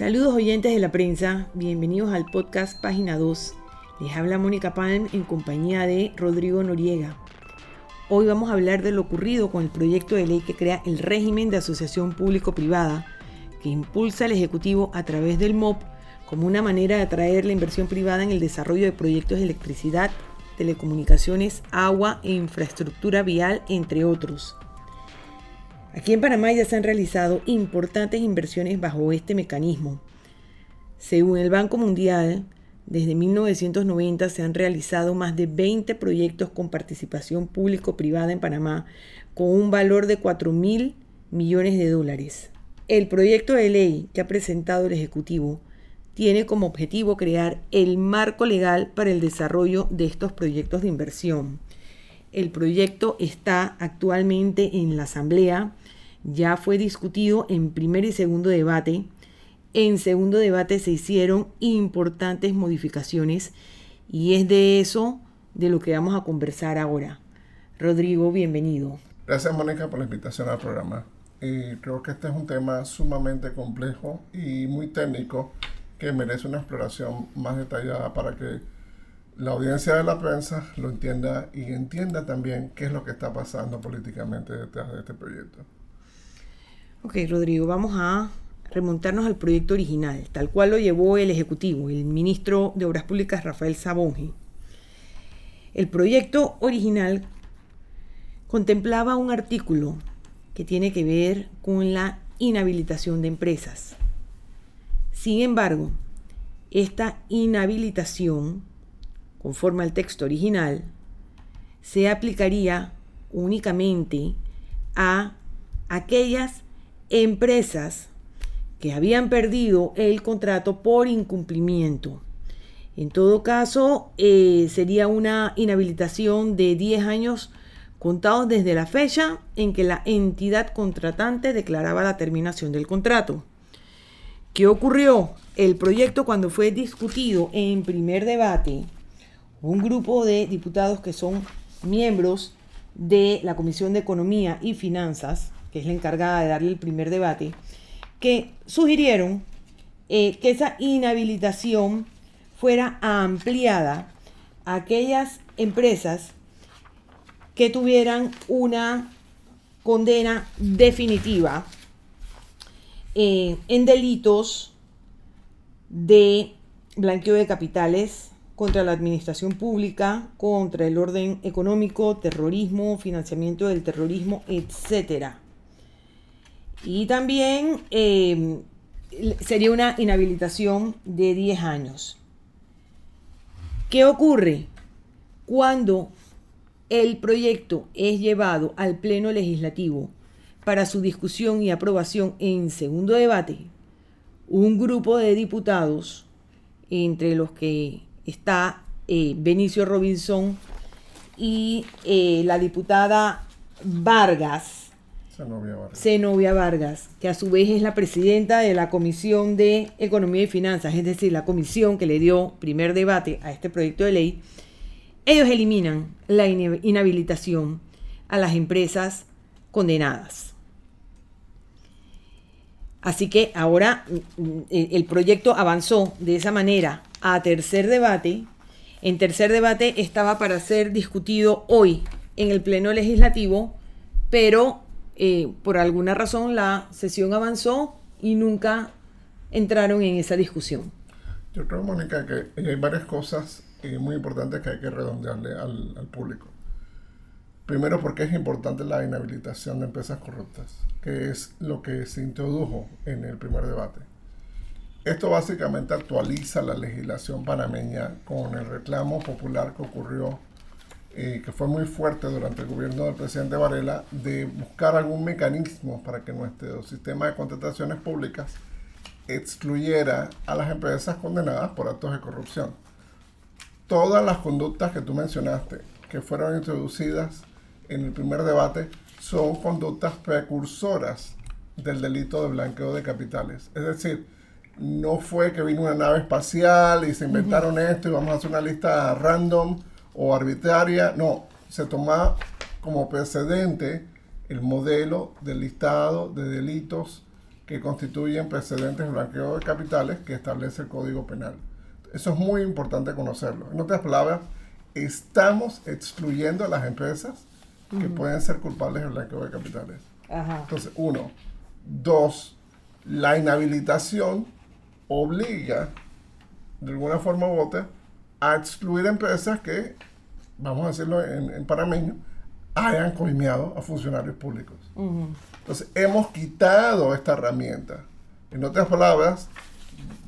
Saludos oyentes de la prensa, bienvenidos al podcast Página 2. Les habla Mónica Palm en compañía de Rodrigo Noriega. Hoy vamos a hablar de lo ocurrido con el proyecto de ley que crea el régimen de asociación público-privada que impulsa el Ejecutivo a través del MOP como una manera de atraer la inversión privada en el desarrollo de proyectos de electricidad, telecomunicaciones, agua e infraestructura vial, entre otros. Aquí en Panamá ya se han realizado importantes inversiones bajo este mecanismo. Según el Banco Mundial, desde 1990 se han realizado más de 20 proyectos con participación público-privada en Panamá con un valor de 4 mil millones de dólares. El proyecto de ley que ha presentado el Ejecutivo tiene como objetivo crear el marco legal para el desarrollo de estos proyectos de inversión. El proyecto está actualmente en la Asamblea ya fue discutido en primer y segundo debate. En segundo debate se hicieron importantes modificaciones y es de eso de lo que vamos a conversar ahora. Rodrigo, bienvenido. Gracias Mónica por la invitación al programa. Y creo que este es un tema sumamente complejo y muy técnico que merece una exploración más detallada para que la audiencia de la prensa lo entienda y entienda también qué es lo que está pasando políticamente detrás de este proyecto. Ok, Rodrigo, vamos a remontarnos al proyecto original, tal cual lo llevó el Ejecutivo, el ministro de Obras Públicas Rafael Sabonge. El proyecto original contemplaba un artículo que tiene que ver con la inhabilitación de empresas. Sin embargo, esta inhabilitación, conforme al texto original, se aplicaría únicamente a aquellas empresas que habían perdido el contrato por incumplimiento. En todo caso, eh, sería una inhabilitación de 10 años contados desde la fecha en que la entidad contratante declaraba la terminación del contrato. ¿Qué ocurrió? El proyecto cuando fue discutido en primer debate, un grupo de diputados que son miembros de la Comisión de Economía y Finanzas que es la encargada de darle el primer debate, que sugirieron eh, que esa inhabilitación fuera ampliada a aquellas empresas que tuvieran una condena definitiva eh, en delitos de blanqueo de capitales contra la administración pública, contra el orden económico, terrorismo, financiamiento del terrorismo, etcétera. Y también em, sería una inhabilitación de 10 años. ¿Qué ocurre cuando el proyecto es llevado al Pleno Legislativo para su discusión y aprobación en segundo debate? Un grupo de diputados, entre los que está eh, Benicio Robinson y eh, la diputada Vargas, Zenobia Vargas. que a su vez es la presidenta de la Comisión de Economía y Finanzas, es decir, la comisión que le dio primer debate a este proyecto de ley, ellos eliminan la inhabilitación a las empresas condenadas. Así que ahora mm, mm, el proyecto avanzó de esa manera a tercer debate. En tercer debate estaba para ser discutido hoy en el Pleno Legislativo, pero eh, por alguna razón la sesión avanzó y nunca entraron en esa discusión. Yo creo, Mónica, que hay varias cosas eh, muy importantes que hay que redondearle al, al, público. Primero, porque es importante la inhabilitación de empresas corruptas, que es lo que se introdujo en el primer debate. Esto básicamente actualiza la legislación panameña con el reclamo popular que ocurrió eh, que fue muy fuerte durante el gobierno del presidente Varela, de buscar algún mecanismo para que nuestro sistema de contrataciones públicas excluyera a las empresas condenadas por actos de corrupción. Todas las conductas que tú mencionaste, que fueron introducidas en el primer debate, son conductas precursoras del delito de blanqueo de capitales. Es decir, no fue que vino una nave espacial y se inventaron esto y vamos a hacer una lista random o arbitraria, no, se toma como precedente el modelo del listado de delitos que constituyen precedentes de blanqueo de capitales que establece el Código Penal. Eso es muy importante conocerlo. En otras palabras, estamos excluyendo a las empresas que pueden ser culpables de blanqueo de capitales. Entonces, uno. Dos, la inhabilitación obliga, de alguna forma u otra, a excluir empresas que, vamos a decirlo en, en panameño, hayan coimeado a funcionarios públicos. Entonces, hemos quitado esta herramienta. En otras palabras,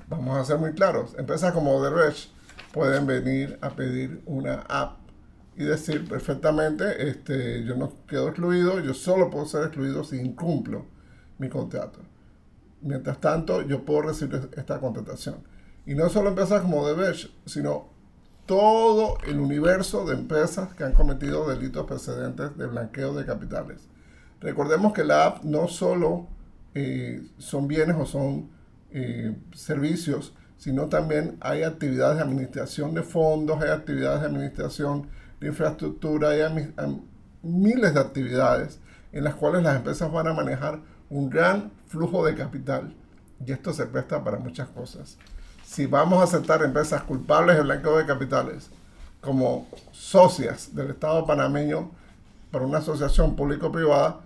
vamos a ser muy claros, empresas como Odebrecht pueden venir a pedir una app y decir perfectamente, este, yo no quedo excluido, yo solo puedo ser excluido si incumplo mi contrato. Mientras tanto, yo puedo recibir esta contratación. Y no solo empresas como Odebrecht, sino todo el universo de empresas que han cometido delitos precedentes de blanqueo de capitales. Recordemos que la app no solo eh, son bienes o son eh, servicios, sino también hay actividades de administración de fondos, hay actividades de administración de infraestructura, hay miles de actividades en las cuales las empresas van a manejar un gran flujo de capital y esto se presta para muchas cosas. Si vamos a aceptar empresas culpables de blanqueo de capitales como socias del Estado panameño para una asociación público-privada,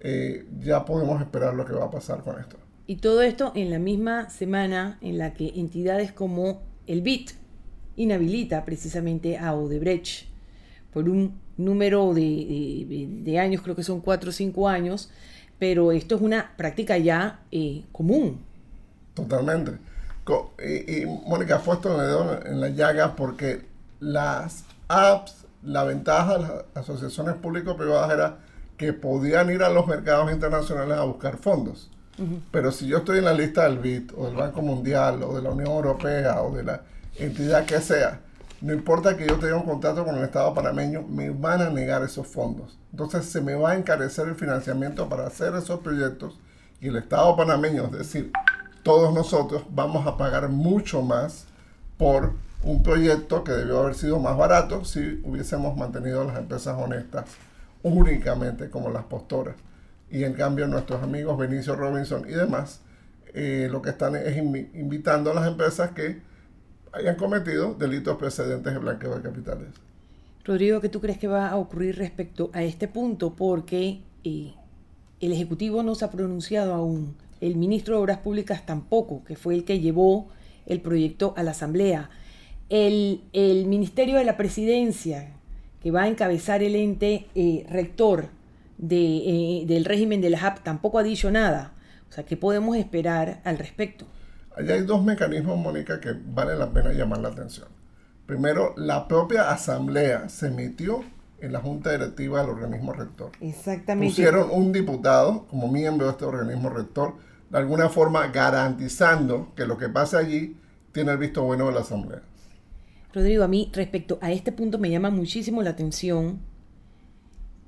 eh, ya podemos esperar lo que va a pasar con esto. Y todo esto en la misma semana en la que entidades como el BIT inhabilita precisamente a Odebrecht por un número de, años, creo que son cuatro o cinco años, pero esto es una práctica ya eh, común. Totalmente. Y, Mónica ha puesto el dedo en la llaga porque las apps, la ventaja de las asociaciones público-privadas era que podían ir a los mercados internacionales a buscar fondos. Pero si yo estoy en la lista del BID o del Banco Mundial o de la Unión Europea o de la entidad que sea, no importa que yo tenga un contrato con el Estado panameño, me van a negar esos fondos. Entonces se me va a encarecer el financiamiento para hacer esos proyectos y el Estado panameño, es decir, todos nosotros vamos a pagar mucho más por un proyecto que debió haber sido más barato si hubiésemos mantenido las empresas honestas únicamente como las postoras. Y en cambio nuestros amigos Benicio Robinson y demás eh, lo que están es invitando a las empresas que hayan cometido delitos precedentes de blanqueo de capitales. Rodrigo, ¿qué tú crees que va a ocurrir respecto a este punto? Porque eh, el Ejecutivo no se ha pronunciado aún, el ministro de Obras Públicas tampoco, que fue el que llevó el proyecto a la Asamblea. El, Ministerio de la Presidencia, que va a encabezar el ente eh, rector eh, del régimen de la JAP, tampoco ha dicho nada. O sea, ¿qué podemos esperar al respecto? Allá hay dos mecanismos, Mónica, que vale la pena llamar la atención. Primero, la propia Asamblea se emitió en la Junta Directiva del organismo rector. Exactamente. Pusieron un diputado como miembro de este organismo rector, de alguna forma garantizando que lo que pase allí tiene el visto bueno de la Asamblea. Rodrigo, a mí respecto a este punto me llama muchísimo la atención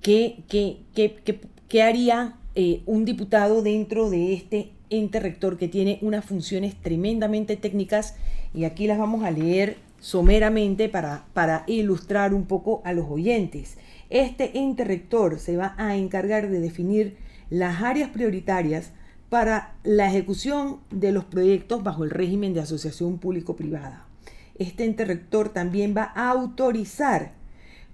qué, qué, haría eh, un diputado dentro de este ente rector que tiene unas funciones tremendamente técnicas y aquí las vamos a leer someramente para, para ilustrar un poco a los oyentes. Este ente rector se va a encargar de definir las áreas prioritarias para la ejecución de los proyectos bajo el régimen de asociación público-privada. Este ente rector también va a autorizar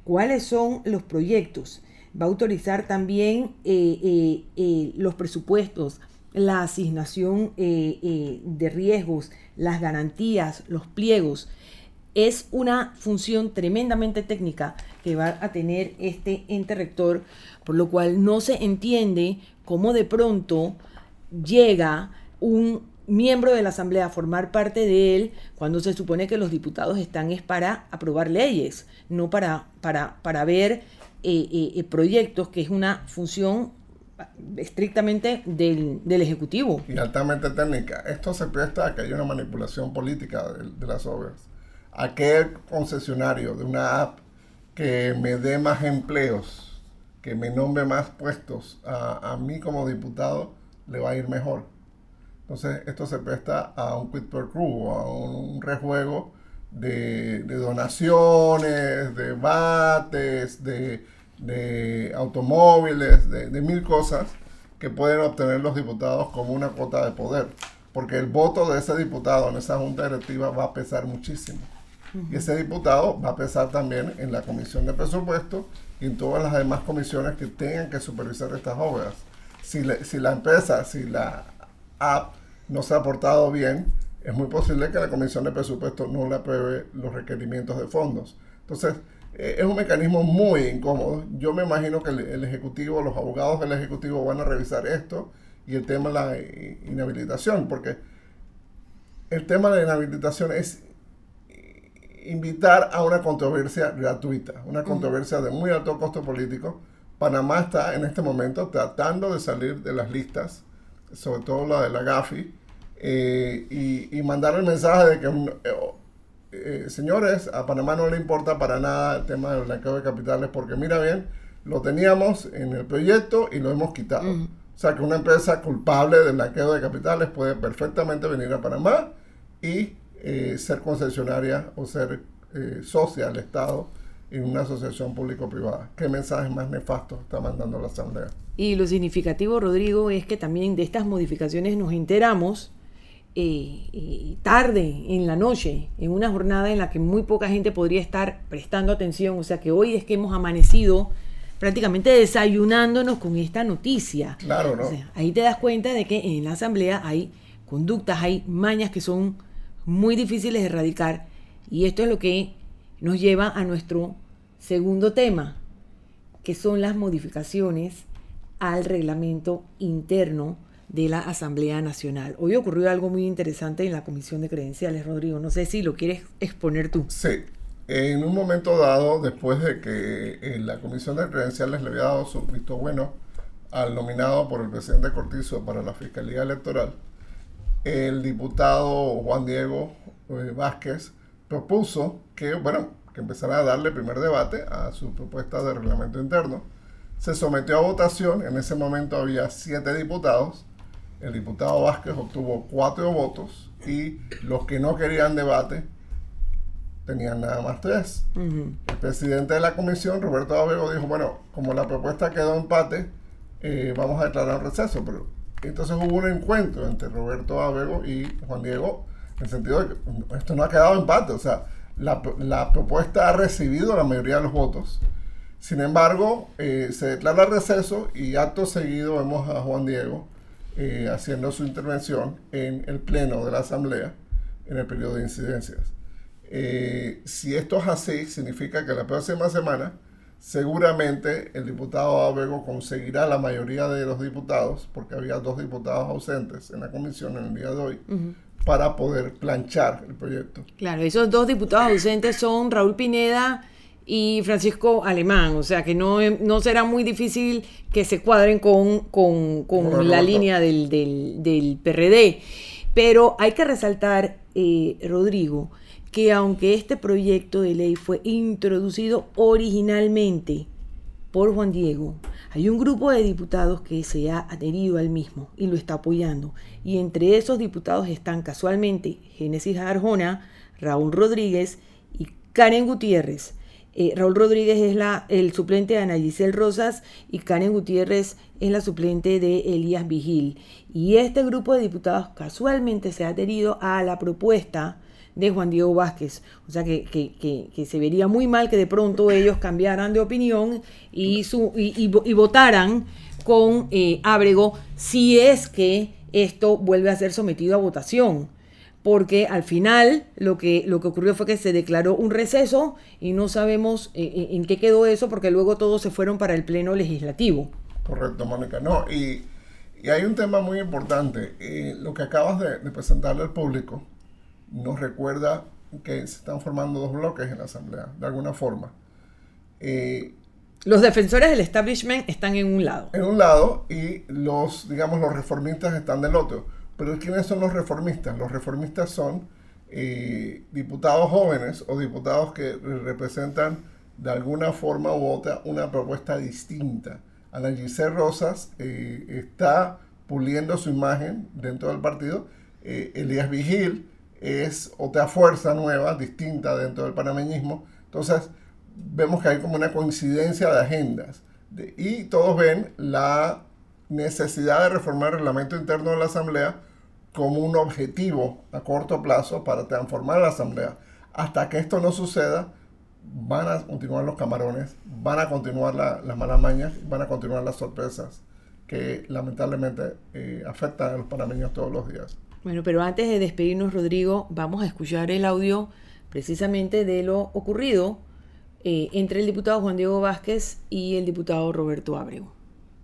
cuáles son los proyectos, va a autorizar también eh, eh, eh, los presupuestos, la asignación de riesgos, las garantías, los pliegos. Es una función tremendamente técnica que va a tener este ente rector, por lo cual no se entiende cómo de pronto llega un miembro de la Asamblea a formar parte de él cuando se supone que los diputados están es para aprobar leyes, no para, para, para ver eh, eh, eh, proyectos, que es una función estrictamente del, Ejecutivo. Y altamente técnica. Esto se presta a que haya una manipulación política de, las obras. Aquel concesionario de una app que me dé más empleos, que me nombre más puestos a, a mí como diputado, le va a ir mejor. Entonces, esto se presta a un quid per quo, a un, rejuego de, donaciones, de bates, de, automóviles, de, mil cosas que pueden obtener los diputados como una cuota de poder, porque el voto de ese diputado en esa junta directiva va a pesar muchísimo. Y ese diputado va a pesar también en la comisión de presupuesto y en todas las demás comisiones que tengan que supervisar estas obras. Si, si la empresa, si la app no se ha portado bien, es muy posible que la comisión de presupuesto no le apruebe los requerimientos de fondos. Entonces, eh, es un mecanismo muy incómodo. Yo me imagino que el, Ejecutivo, los abogados del Ejecutivo van a revisar esto y el tema de la inhabilitación, porque el tema de la inhabilitación es invitar a una controversia gratuita, una controversia de muy alto costo político. Panamá está en este momento tratando de salir de las listas, sobre todo la de la GAFI, eh, y, y, mandar el mensaje de que eh, eh, señores, a Panamá no le importa para nada el tema del blanqueo de capitales porque mira bien, lo teníamos en el proyecto y lo hemos quitado. O sea que una empresa culpable del blanqueo de capitales puede perfectamente venir a Panamá y eh, ser concesionaria o ser eh, socia del Estado en una asociación público-privada. ¿Qué mensajes más nefastos está mandando la Asamblea? Y lo significativo, Rodrigo, es que también de estas modificaciones nos enteramos eh, tarde en la noche, en una jornada en la que muy poca gente podría estar prestando atención. O sea que hoy es que hemos amanecido prácticamente desayunándonos con esta noticia. Claro, ¿no? ahí te das cuenta de que en la asamblea hay conductas, hay mañas que son muy difíciles de erradicar. Y esto es lo que nos lleva a nuestro segundo tema, que son las modificaciones al reglamento interno de la Asamblea Nacional. Hoy ocurrió algo muy interesante en la Comisión de Credenciales, Rodrigo. No sé si lo quieres exponer tú. Sí. En un momento dado, después de que eh, la Comisión de Credenciales le había dado su visto bueno al nominado por el presidente Cortizo para la Fiscalía Electoral, el diputado Juan Diego eh, Vázquez propuso que, bueno, que empezara a darle primer debate a su propuesta de reglamento interno. Se sometió a votación, en ese momento había siete diputados, el diputado Vázquez obtuvo cuatro votos y los que no querían debate tenían nada más tres. El presidente de la comisión, Roberto Abego, dijo, bueno, como la propuesta quedó empate, eh, vamos a declarar un receso. Pero entonces hubo un encuentro entre Roberto Abego y Juan Diego, en el sentido de que esto no ha quedado empate, o sea, la, la propuesta ha recibido la mayoría de los votos. Sin embargo, eh, se declara receso y acto seguido vemos a Juan Diego eh, haciendo su intervención en el pleno de la Asamblea en el periodo de incidencias. Eh, si esto es así, significa que la próxima semana seguramente el diputado Abego conseguirá la mayoría de los diputados, porque había dos diputados ausentes en la comisión en el día de hoy, para poder planchar el proyecto. Claro, esos dos diputados ausentes son Raúl Pineda y Francisco Alemán, o sea que no, no será muy difícil que se cuadren con, la línea del, del, PRD. Pero hay que resaltar, eh, Rodrigo, que aunque este proyecto de ley fue introducido originalmente por Juan Diego, hay un grupo de diputados que se ha adherido al mismo y lo está apoyando. Y entre esos diputados están casualmente Génesis Arjona, Raúl Rodríguez y Karen Gutiérrez. Eh, Raúl Rodríguez es la, el suplente de Ana Giselle Rosas y Karen Gutiérrez es la suplente de Elías Vigil. Y este grupo de diputados casualmente se ha adherido a la propuesta de Juan Diego Vázquez. O sea que, que, se vería muy mal que de pronto ellos cambiaran de opinión y, su, y, votaran con eh, si es que esto vuelve a ser sometido a votación porque al final lo que, lo que ocurrió fue que se declaró un receso y no sabemos eh, eh, en, qué quedó eso, porque luego todos se fueron para el Pleno Legislativo. Correcto, Mónica. No, y, hay un tema muy importante. Eh, lo que acabas de, presentarle al público nos recuerda que se están formando dos bloques en la Asamblea, de alguna forma. los defensores del establishment están en un lado. En un lado y los, digamos, los reformistas están del otro pero ¿quiénes son los reformistas? Los reformistas son eh, diputados jóvenes o diputados que representan de alguna forma u otra una propuesta distinta. Ana Giselle Rosas eh, está puliendo su imagen dentro del partido. Eh, Elías Vigil es otra fuerza nueva, distinta dentro del panameñismo. Entonces, vemos que hay como una coincidencia de agendas. y todos ven la necesidad de reformar el reglamento interno de la Asamblea como un objetivo a corto plazo para transformar la Asamblea. Hasta que esto no suceda, van a continuar los camarones, van a continuar las malamañas, van a continuar las sorpresas que lamentablemente eh, afectan a los panameños todos los días. Bueno, pero antes de despedirnos, Rodrigo, vamos a escuchar el audio precisamente de lo ocurrido eh, entre el diputado Juan Diego Vázquez y el diputado Roberto Abreu.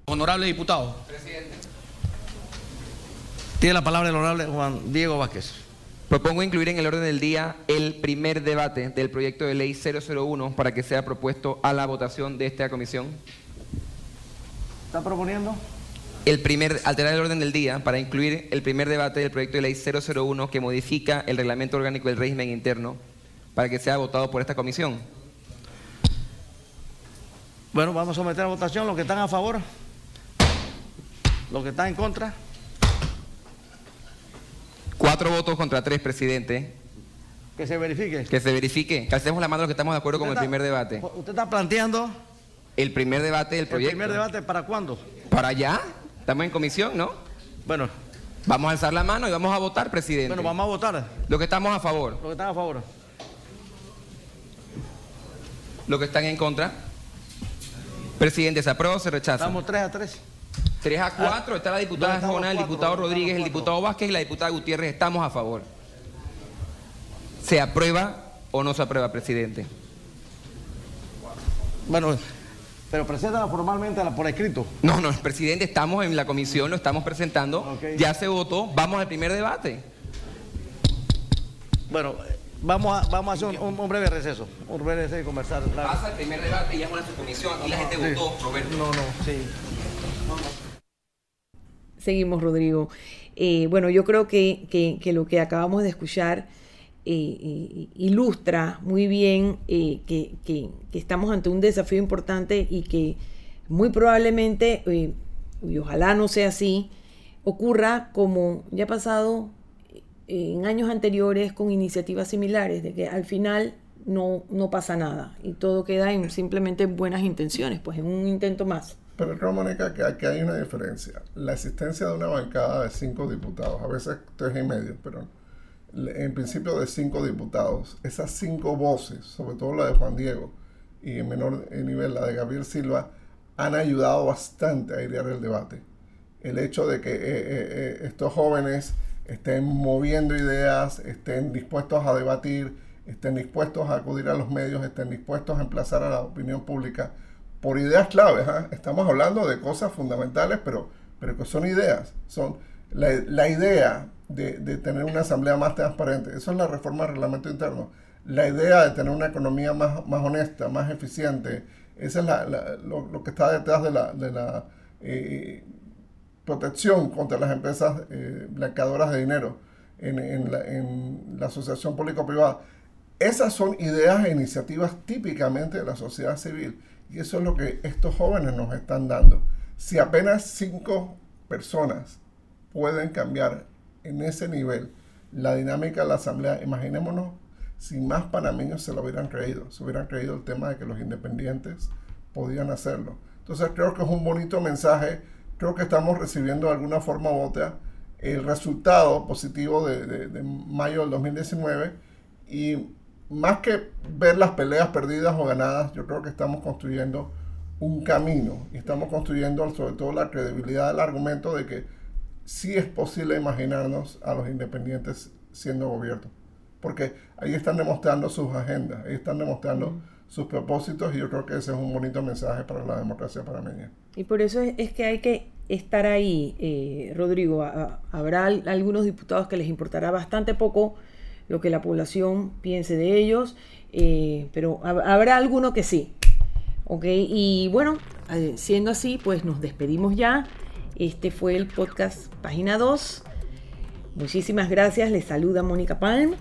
Honorable diputado. Presidente. Tiene la palabra el honorable Juan Diego Vázquez. Propongo incluir en el orden del día el primer debate del proyecto de ley 001 para que sea propuesto a la votación de esta comisión. ¿Está proponiendo? El primer, alterar el orden del día para incluir el primer debate del proyecto de ley 001 que modifica el reglamento orgánico del régimen interno para que sea votado por esta comisión. Bueno, vamos a someter a votación los que están a favor, los que están en contra. Cuatro votos contra tres, presidente. Que se verifique. Que se verifique. Que hacemos la mano los que estamos de acuerdo con el primer debate. ¿Usted está planteando? El primer debate del proyecto. ¿El primer debate para cuándo? Para allá. Estamos en comisión, ¿no? Bueno. Vamos a alzar la mano y vamos a votar, presidente. Bueno, vamos a votar. Los que estamos a favor. Los que están a favor. Los que están en contra. Presidente, ¿se aprueba o se rechaza? Estamos 3 a 3. 3 a 4, ah, está la diputada Jona, el diputado Rodríguez, el diputado Vázquez y la diputada Gutiérrez. Estamos a favor. ¿Se aprueba o no se aprueba, presidente? Bueno, pero preséntala formalmente por escrito. No, no, presidente, estamos en la comisión, lo estamos presentando. Ya se votó, vamos al primer debate. Bueno, vamos a, vamos a hacer un, breve receso. Un breve receso y conversar. Pasa el primer debate y ya es su comisión. y la gente votó, Roberto. No, no, sí. Seguimos, Rodrigo. Eh, bueno, yo creo que, lo que acabamos de escuchar eh, eh, ilustra muy bien que, estamos ante un desafío importante y que muy probablemente, y ojalá no sea así, ocurra como ya ha pasado en años anteriores con iniciativas similares, de que al final no, no pasa nada y todo queda en simplemente buenas intenciones, pues en un intento más. Pero Mónica, que aquí hay una diferencia. La existencia de una bancada de cinco diputados, a veces tres y medio, pero en principio de cinco diputados, esas cinco voces, sobre todo la de Juan Diego y en menor nivel la de Gabriel Silva, han ayudado bastante a idear el debate. El hecho de que eh, eh, eh, estos jóvenes estén moviendo ideas, estén dispuestos a debatir, estén dispuestos a acudir a los medios, estén dispuestos a emplazar a la opinión pública, por ideas claves. ¿ah? Estamos hablando de cosas fundamentales, pero, pero que son ideas. Son la, idea de, tener una asamblea más transparente. Eso es la reforma del reglamento interno. La idea de tener una economía más, más honesta, más eficiente. Eso es lo, que está detrás de la, de la eh, protección contra las empresas eh, blanqueadoras de dinero en, en, la, en la asociación público-privada. Esas son ideas e iniciativas típicamente de la sociedad civil y eso es lo que estos jóvenes nos están dando. Si apenas cinco personas pueden cambiar en ese nivel la dinámica de la asamblea, imaginémonos si más panameños se lo hubieran creído, se hubieran creído el tema de que los independientes podían hacerlo. Entonces creo que es un bonito mensaje, creo que estamos recibiendo de alguna forma u otra el resultado positivo de, de, de mayo del 2019 y más que ver las peleas perdidas o ganadas, yo creo que estamos construyendo un camino y estamos construyendo sobre todo la credibilidad del argumento de que sí es posible imaginarnos a los independientes siendo gobierno. Porque ahí están demostrando sus agendas, ahí están demostrando sus propósitos y yo creo que ese es un bonito mensaje para la democracia panameña. Y por eso es, que hay que estar ahí, eh, Rodrigo. habrá algunos diputados que les importará bastante poco lo que la población piense de ellos, eh, pero habrá alguno que sí. ¿Ok? Y bueno, eh, siendo así, pues nos despedimos ya. Este fue el podcast Página 2. Muchísimas gracias. Les saluda Mónica Palm.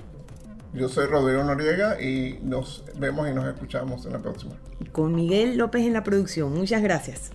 Yo soy Rodrigo Noriega y nos vemos y nos escuchamos en la próxima. Con Miguel López en la producción. Muchas gracias.